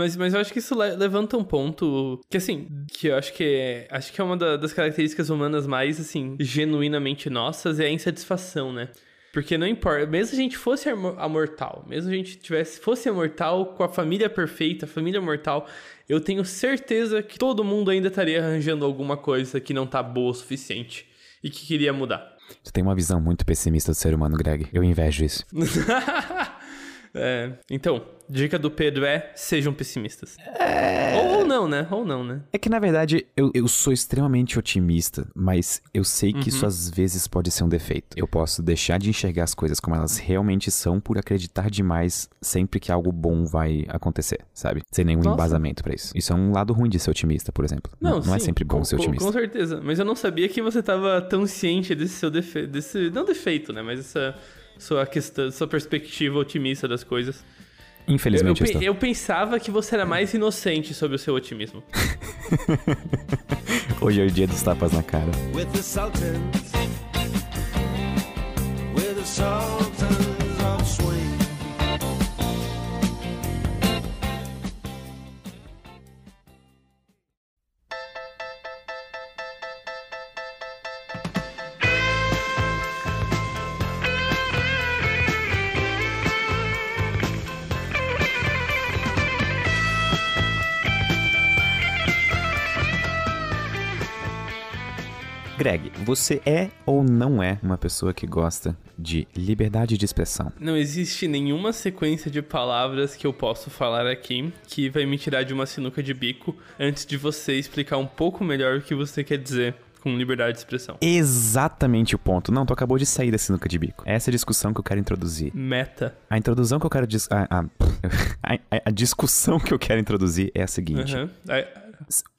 Mas, mas eu acho que isso levanta um ponto que, assim, que eu acho que é, acho que é uma das características humanas mais, assim, genuinamente nossas, é a insatisfação, né? Porque não importa, mesmo se a gente fosse amortal, mesmo a gente tivesse, fosse amortal com a família perfeita, a família mortal, eu tenho certeza que todo mundo ainda estaria arranjando alguma coisa que não tá boa o suficiente e que queria mudar. Você tem uma visão muito pessimista do ser humano, Greg. Eu invejo isso. é, então, Dica do Pedro é: sejam pessimistas. É... Ou não, né? Ou não, né? É que na verdade eu, eu sou extremamente otimista, mas eu sei que uhum. isso às vezes pode ser um defeito. Eu posso deixar de enxergar as coisas como elas realmente são por acreditar demais sempre que algo bom vai acontecer, sabe? Sem nenhum Nossa. embasamento para isso. Isso é um lado ruim de ser otimista, por exemplo. Não, não, não é sempre bom com, ser otimista. Com certeza. Mas eu não sabia que você tava tão ciente desse seu defeito. Desse, não defeito, né? Mas essa sua questão, sua perspectiva otimista das coisas. Infelizmente. Eu, eu, eu, pensava que você era mais inocente sobre o seu otimismo. Hoje é o dia dos tapas na cara. With the with the Greg, você é ou não é uma pessoa que gosta de liberdade de expressão? Não existe nenhuma sequência de palavras que eu posso falar aqui que vai me tirar de uma sinuca de bico antes de você explicar um pouco melhor o que você quer dizer com liberdade de expressão. Exatamente o ponto. Não, tu acabou de sair da sinuca de bico. Essa é a discussão que eu quero introduzir. Meta. A introdução que eu quero... Dis a, a, a, a, discussão que eu quero introduzir é a seguinte. Uhum.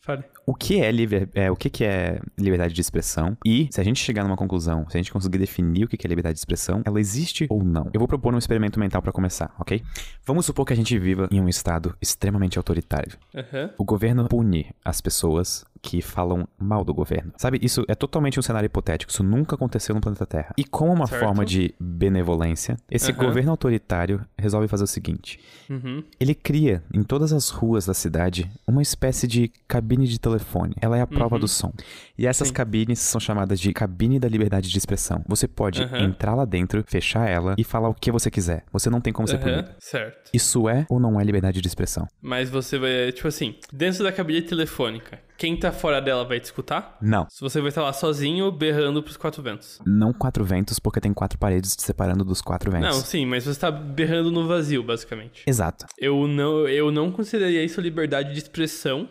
Fale. O que é, liber, é, o que, que é liberdade de expressão e se a gente chegar numa conclusão, se a gente conseguir definir o que, que é liberdade de expressão, ela existe ou não. Eu vou propor um experimento mental para começar, ok? Vamos supor que a gente viva em um estado extremamente autoritário. Uhum. O governo pune as pessoas que falam mal do governo. Sabe, isso é totalmente um cenário hipotético, isso nunca aconteceu no planeta Terra. E como uma Certo. forma de benevolência, esse Aham. governo autoritário resolve fazer o seguinte: Uhum. ele cria em todas as ruas da cidade uma espécie de cabine de telefone. Ela é a prova do som. E essas Sim. cabines são chamadas de cabine da liberdade de expressão. Você pode Aham. entrar lá dentro, fechar ela e falar o que você quiser. Você não tem como ser Aham, punido. Certo. Isso é ou não é liberdade de expressão? Mas você vai, tipo assim, dentro da cabine telefônica, quem tá fora dela vai te escutar? Não. Se você vai estar lá sozinho, berrando pros quatro ventos. Não quatro ventos, porque tem quatro paredes te separando dos quatro ventos. Não, sim, mas você tá berrando no vazio, basicamente. Exato. Eu não, eu não consideraria isso liberdade de expressão,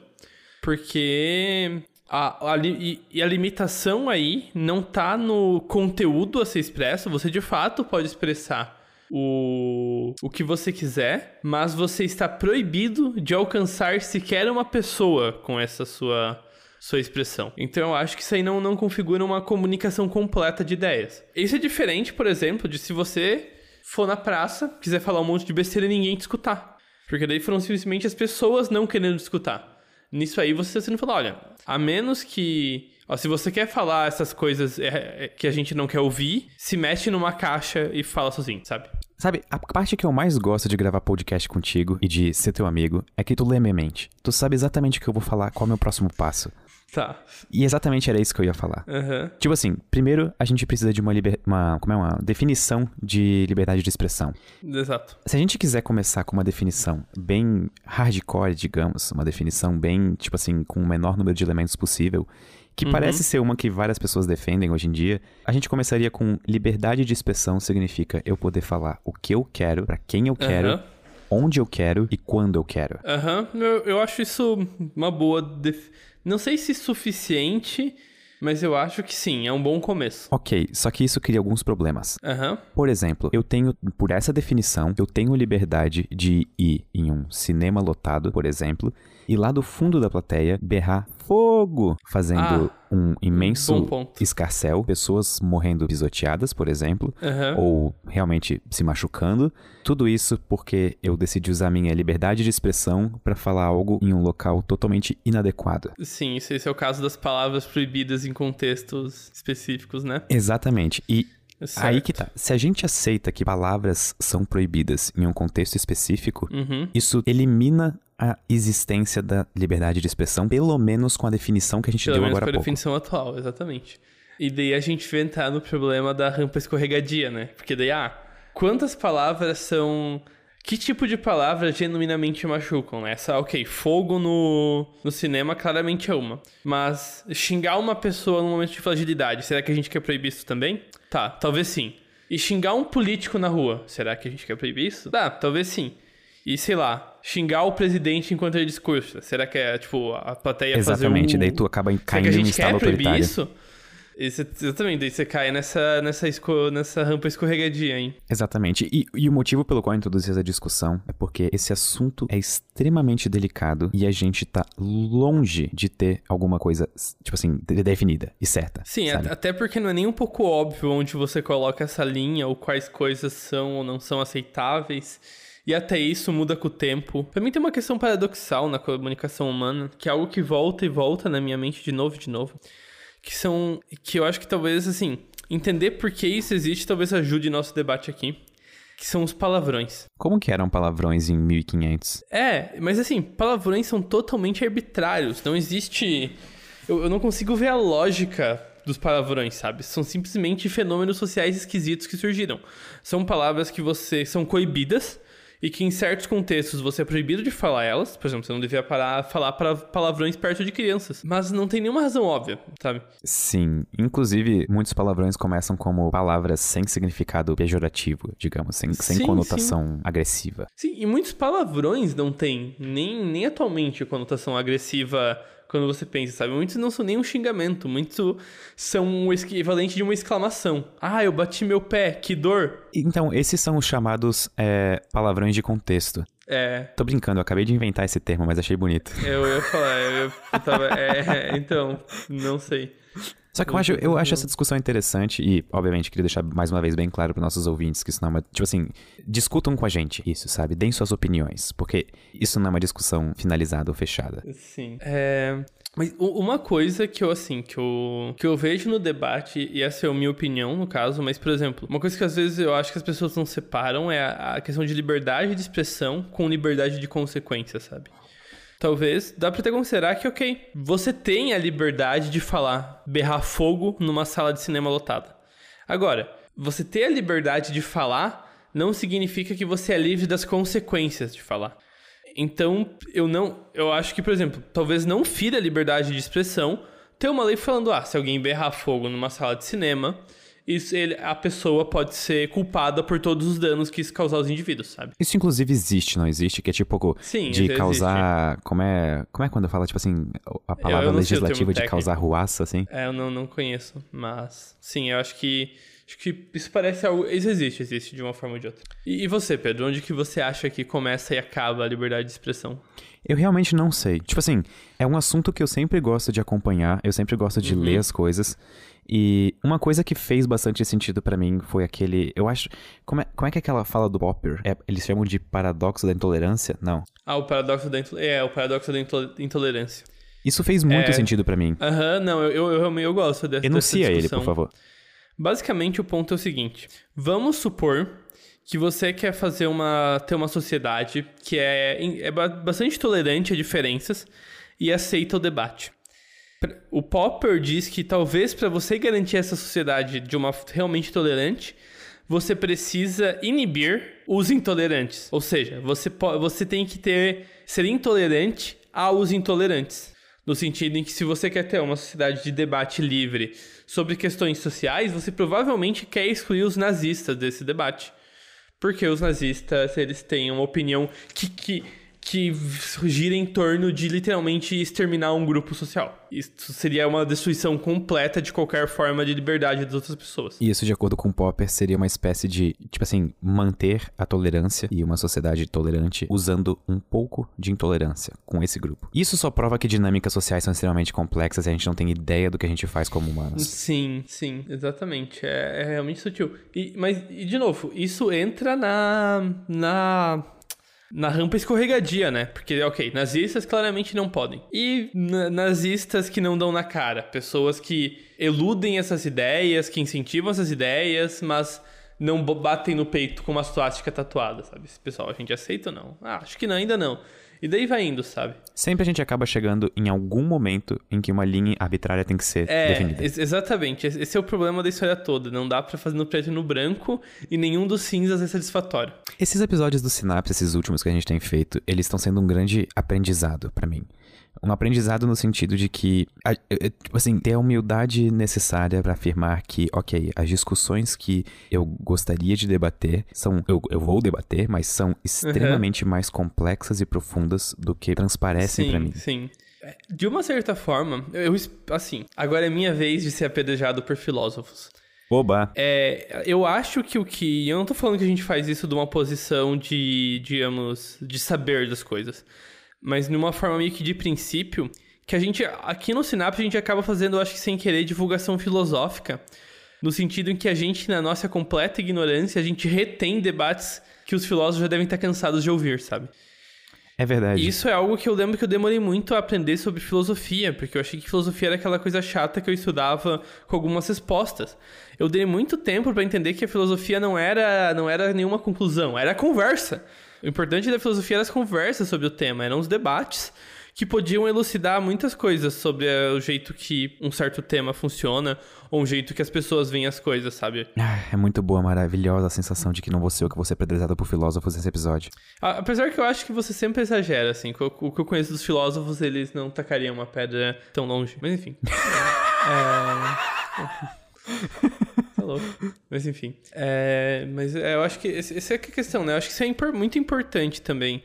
porque a, a e, e a limitação aí não tá no conteúdo a ser expresso. Você de fato pode expressar o, o que você quiser, mas você está proibido de alcançar sequer uma pessoa com essa sua sua expressão. Então eu acho que isso aí não, não configura uma comunicação completa de ideias. Isso é diferente, por exemplo, de se você for na praça, quiser falar um monte de besteira e ninguém te escutar. Porque daí foram simplesmente as pessoas não querendo te escutar. Nisso aí você você não fala, olha, a menos que. Ó, se você quer falar essas coisas é, é, que a gente não quer ouvir, se mexe numa caixa e fala sozinho, sabe? Sabe, a parte que eu mais gosto de gravar podcast contigo e de ser teu amigo é que tu lê minha mente. Tu sabe exatamente o que eu vou falar, qual é o meu próximo passo. Tá. E exatamente era isso que eu ia falar. Aham. Tipo assim, primeiro a gente precisa de uma, liber... uma, como é uma definição de liberdade de expressão. Exato. Se a gente quiser começar com uma definição bem hardcore, digamos, uma definição bem, tipo assim, com o menor número de elementos possível, que parece ser uma que várias pessoas defendem hoje em dia, a gente começaria com liberdade de expressão significa eu poder falar o que eu quero, pra quem eu quero, Aham. onde eu quero e quando eu quero. Aham, eu, eu acho isso uma boa. def- Não sei se suficiente, mas eu acho que sim, é um bom começo. Ok, só que isso cria alguns problemas. Aham, Por exemplo, eu tenho, por essa definição, eu tenho liberdade de ir em um cinema lotado, por exemplo, e lá do fundo da plateia berrar fogo, fazendo Ah, um imenso escarcel, pessoas morrendo pisoteadas, por exemplo, aham. ou realmente se machucando. Tudo isso porque eu decidi usar minha liberdade de expressão para falar algo em um local totalmente inadequado. Sim, esse, esse é o caso das palavras proibidas em contextos específicos, né? Exatamente. E Certo. aí que tá. Se a gente aceita que palavras são proibidas em um contexto específico, Uhum. Isso elimina a existência da liberdade de expressão, pelo menos com a definição que a gente Pelo deu menos agora com a pouco. definição atual, exatamente. E daí a gente vai entrar no problema da rampa escorregadia, né? Porque daí, ah, quantas palavras são. Que tipo de palavras genuinamente machucam, né? Essa, ok, fogo no, no cinema claramente é uma. Mas xingar uma pessoa num momento de fragilidade, será que a gente quer proibir isso também? Tá, talvez sim. E xingar um político na rua, será que a gente quer proibir isso? Tá, talvez sim. E sei lá, xingar o presidente enquanto ele discursa, será que é, tipo, a plateia fazer Exatamente, o... daí tu acaba Será que caindo a gente estado quer proibir autoritário. isso? Esse, exatamente, daí você cai nessa, nessa, esco, nessa rampa escorregadia, hein? Exatamente. E, e o motivo pelo qual eu introduzi essa discussão é porque esse assunto é extremamente delicado e a gente tá longe de ter alguma coisa, tipo assim, de- definida e certa. Sim, sabe? até porque não é nem um pouco óbvio onde você coloca essa linha ou quais coisas são ou não são aceitáveis. E até isso muda com o tempo. Pra mim tem uma questão paradoxal na comunicação humana, que é algo que volta e volta na minha mente de novo e de novo. Que são. Que eu acho que talvez, assim, entender por que isso existe talvez ajude nosso debate aqui. Que são os palavrões. Como que eram palavrões em 1500? É, mas assim, palavrões são totalmente arbitrários. Não existe. Eu, eu não consigo ver a lógica dos palavrões, sabe? São simplesmente fenômenos sociais esquisitos que surgiram. São palavras que você. são coibidas e que em certos contextos você é proibido de falar elas. Por exemplo, você não devia parar falar para palavrões perto de crianças. Mas não tem nenhuma razão óbvia, sabe? Sim, inclusive muitos palavrões começam como palavras sem significado pejorativo, digamos, sem, sem Sim, conotação agressiva. Sim, e muitos palavrões não têm nem, nem atualmente conotação agressiva quando você pensa, sabe? Muitos não são nem um xingamento, muitos são o equivalente de uma exclamação. Ah, eu bati meu pé, que dor. Então, esses são os chamados é, palavrões de contexto. É. Tô brincando, eu acabei de inventar esse termo, mas achei bonito. Eu ia falar, eu, eu tava. É, então, não sei. Só que eu acho, eu acho essa discussão interessante e, obviamente, queria deixar mais uma vez bem claro para nossos ouvintes que isso não é uma. Tipo assim, discutam com a gente isso, sabe? Deem suas opiniões, porque isso não é uma discussão finalizada ou fechada. Sim. É. Mas uma coisa que eu, assim, que eu, que eu vejo no debate, e essa é a minha opinião, no caso, mas, por exemplo, uma coisa que às vezes eu acho que as pessoas não separam é a, a questão de liberdade de expressão com liberdade de consequência, sabe? Talvez dá pra até considerar que, ok, você tem a liberdade de falar, berrar fogo numa sala de cinema lotada. Agora, você ter a liberdade de falar não significa que você é livre das consequências de falar. Então, eu não. Eu acho que, por exemplo, talvez não fira a liberdade de expressão ter uma lei falando: ah, se alguém berrar fogo numa sala de cinema, isso, ele, a pessoa pode ser culpada por todos os danos que isso causar aos indivíduos, sabe? Isso, inclusive, existe, não existe? Que é tipo Sim, de causar. Existe. Como é. Como é quando fala, tipo assim, a palavra legislativa de causar ruaça, assim? É, eu não, não conheço. Mas. Sim, eu acho que Acho que isso parece algo. Isso existe, existe de uma forma ou de outra. E, e, você, Pedro, onde que você acha que começa e acaba a liberdade de expressão? Eu realmente não sei. Tipo assim, é um assunto que eu sempre gosto de acompanhar, eu sempre gosto de uhum. ler as coisas. E uma coisa que fez bastante sentido para mim foi aquele. Eu acho. Como é, como é que é aquela fala do Popper? É, eles chamam de paradoxo da intolerância? Não. Ah, o paradoxo da intolerância. É, o paradoxo da intolerância. Isso fez muito é... sentido para mim. Aham, não, eu, eu, eu, eu gosto dessa, Enuncia dessa ele, por favor. Basicamente, o ponto é o seguinte: vamos supor que você quer fazer uma ter uma sociedade que é, é bastante tolerante a diferenças e aceita o debate. O Popper diz que talvez para você garantir essa sociedade de uma realmente tolerante, você precisa inibir os intolerantes. Ou seja, você, você tem que ter ser intolerante aos intolerantes. No sentido em que se você quer ter uma sociedade de debate livre sobre questões sociais, você provavelmente quer excluir os nazistas desse debate. Porque os nazistas, eles têm uma opinião que, que que gira em torno de literalmente exterminar um grupo social. Isso seria uma destruição completa de qualquer forma de liberdade das outras pessoas. E isso, de acordo com Popper, seria uma espécie de, tipo assim, manter a tolerância e uma sociedade tolerante usando um pouco de intolerância com esse grupo. Isso só prova que dinâmicas sociais são extremamente complexas e a gente não tem ideia do que a gente faz como humanos. Sim, sim, exatamente. É, é realmente sutil. E, mas, e de novo, isso entra na. na na rampa escorregadia, né? Porque, ok, nazistas claramente não podem. E nazistas que não dão na cara. Pessoas que eludem essas ideias, que incentivam essas ideias, mas não batem no peito com uma suástica tatuada, sabe? Esse pessoal, a gente aceita ou não? Ah, acho que não, ainda não. E daí vai indo, sabe? Sempre a gente acaba chegando em algum momento em que uma linha arbitrária tem que ser é, definida. Ex exatamente. Esse é o problema da história toda. Não dá para fazer no preto e no branco e nenhum dos cinzas é satisfatório. Esses episódios do Sinapse, esses últimos que a gente tem feito, eles estão sendo um grande aprendizado para mim. Um aprendizado no sentido de que, tipo assim, ter a humildade necessária para afirmar que, ok, as discussões que eu gostaria de debater são, eu, eu vou debater, mas são extremamente uhum. mais complexas e profundas do que transparecem para mim. Sim. É, de uma certa forma, eu, assim, agora é minha vez de ser apedrejado por filósofos. Oba! É, eu acho que o que. Eu não tô falando que a gente faz isso de uma posição de, digamos, de saber das coisas mas numa forma meio que de princípio, que a gente, aqui no Sinapse, a gente acaba fazendo, acho que sem querer, divulgação filosófica, no sentido em que a gente, na nossa completa ignorância, a gente retém debates que os filósofos já devem estar cansados de ouvir, sabe? É verdade. Isso é algo que eu lembro que eu demorei muito a aprender sobre filosofia, porque eu achei que filosofia era aquela coisa chata que eu estudava com algumas respostas. Eu dei muito tempo para entender que a filosofia não era, não era nenhuma conclusão, era conversa. O importante da filosofia era as conversas sobre o tema, eram os debates que podiam elucidar muitas coisas sobre eh, o jeito que um certo tema funciona ou um jeito que as pessoas veem as coisas, sabe? Ah, é muito boa, maravilhosa a sensação de que não vou ser o que você pedrezada por filósofos nesse episódio. Apesar que eu acho que você sempre exagera, assim. O que eu conheço dos filósofos, eles não tacariam uma pedra tão longe. Mas enfim. é tá louco. Mas enfim. É, mas é, eu acho que essa é a questão, né? Eu acho que isso é muito importante também.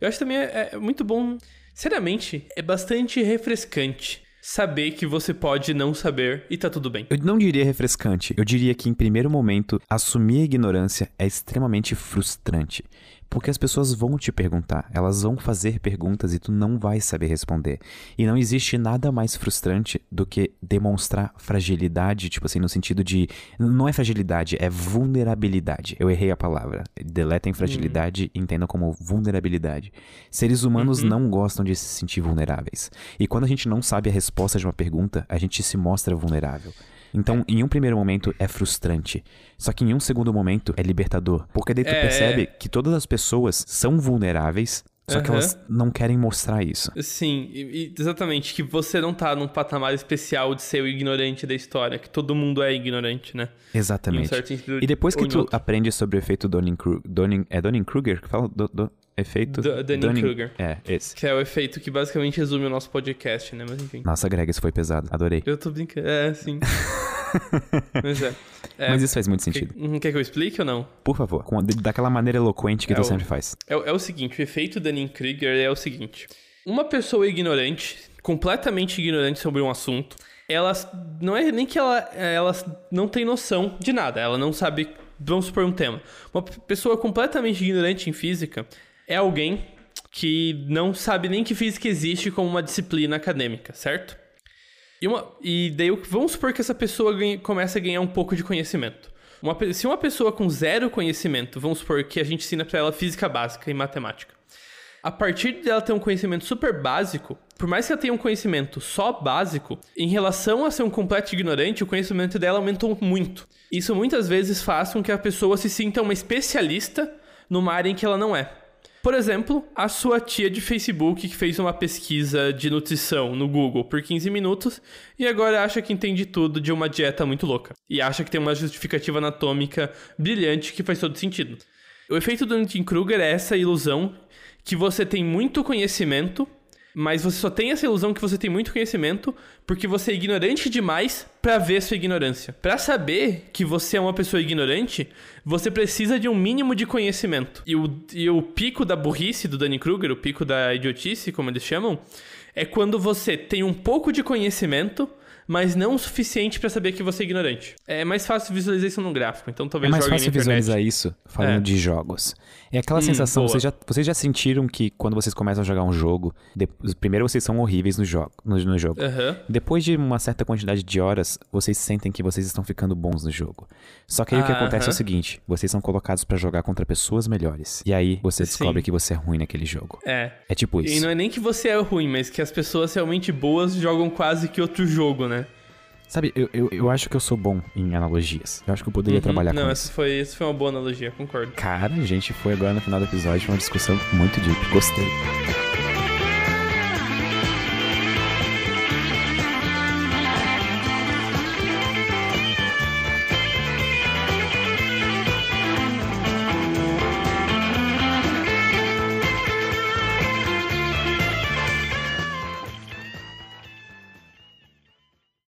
Eu acho também é, é muito bom. Sinceramente, é bastante refrescante saber que você pode não saber e tá tudo bem. Eu não diria refrescante, eu diria que em primeiro momento assumir a ignorância é extremamente frustrante. Porque as pessoas vão te perguntar, elas vão fazer perguntas e tu não vai saber responder. E não existe nada mais frustrante do que demonstrar fragilidade, tipo assim, no sentido de. Não é fragilidade, é vulnerabilidade. Eu errei a palavra. Deletem fragilidade e entendam como vulnerabilidade. Seres humanos Uhum. não gostam de se sentir vulneráveis. E quando a gente não sabe a resposta de uma pergunta, a gente se mostra vulnerável. Então, em um primeiro momento é frustrante. Só que em um segundo momento é libertador. Porque daí tu É, percebe é. que todas as pessoas são vulneráveis, só que Aham. elas não querem mostrar isso. Sim, e- exatamente. Que você não tá num patamar especial de ser o ignorante da história, que todo mundo é ignorante, né? Um Exatamente. certo sentido. E depois que tu outro. aprende sobre o efeito Dunning-Kruger... Dunning, é Dunning-Kruger que fala? Do, do- efeito... Du- Dunning-Kruger. É, esse. Que é o efeito que basicamente resume o nosso podcast, né? Mas enfim. Nossa, Greg, isso foi pesado. Adorei. Eu tô brincando. É, sim. Mas é. é. Mas isso faz muito sentido. Quer, quer que eu explique ou não? Por favor, com, daquela maneira eloquente que É tu o- sempre faz. É, o- é o seguinte, o efeito Dunning-Kruger é o seguinte. Uma pessoa ignorante, completamente ignorante sobre um assunto, ela não é nem que ela, ela não tem noção de nada, ela não sabe, vamos supor um tema. Uma pessoa completamente ignorante em física é alguém que não sabe nem que física existe como uma disciplina acadêmica, certo? E, uma, e daí vamos supor que essa pessoa ganhe, comece a ganhar um pouco de conhecimento. Uma se uma pessoa com zero conhecimento, vamos supor que a gente ensina pra ela física básica e matemática. A partir dela ter um conhecimento super básico, por mais que ela tenha um conhecimento só básico, em relação a ser um completo ignorante, o conhecimento dela aumentou muito. Isso muitas vezes faz com que a pessoa se sinta uma especialista numa área em que ela não é. Por exemplo, a sua tia de Facebook que fez uma pesquisa de nutrição no Google por 15 minutos e agora acha que entende tudo de uma dieta muito louca. E acha que tem uma justificativa anatômica brilhante que faz todo sentido. O efeito do Dunning-Kruger é essa ilusão que você tem muito conhecimento, mas você só tem essa ilusão que você tem muito conhecimento porque você é ignorante demais pra ver sua ignorância. Pra saber que você é uma pessoa ignorante, você precisa de um mínimo de conhecimento. E o, e o pico da burrice do Dunning-Kruger, o pico da idiotice, como eles chamam, é quando você tem um pouco de conhecimento, mas não o suficiente pra saber que você é ignorante. É mais fácil visualizar isso num gráfico, então É talvez mais joguem fácil visualizar isso falando É. de jogos. É aquela Hum, sensação, vocês já, vocês já sentiram que quando vocês começam a jogar um jogo, de- primeiro vocês são horríveis no jogo, no, no jogo. Aham. Depois de uma certa quantidade de horas, vocês sentem que vocês estão ficando bons no jogo. Só que aí o que acontece é o seguinte: vocês são colocados pra jogar contra pessoas melhores. E aí você Sim. descobre que você é ruim naquele jogo. É. É tipo E isso. não é nem que você é ruim, mas que as pessoas realmente boas jogam quase que outro jogo, né? Sabe, eu, eu, eu acho que eu sou bom em analogias. Eu acho que eu poderia Uhum. trabalhar Não, com essa isso. foi, essa foi uma boa analogia, concordo. Cara, a gente foi agora no final do episódio uma discussão muito deep. Gostei.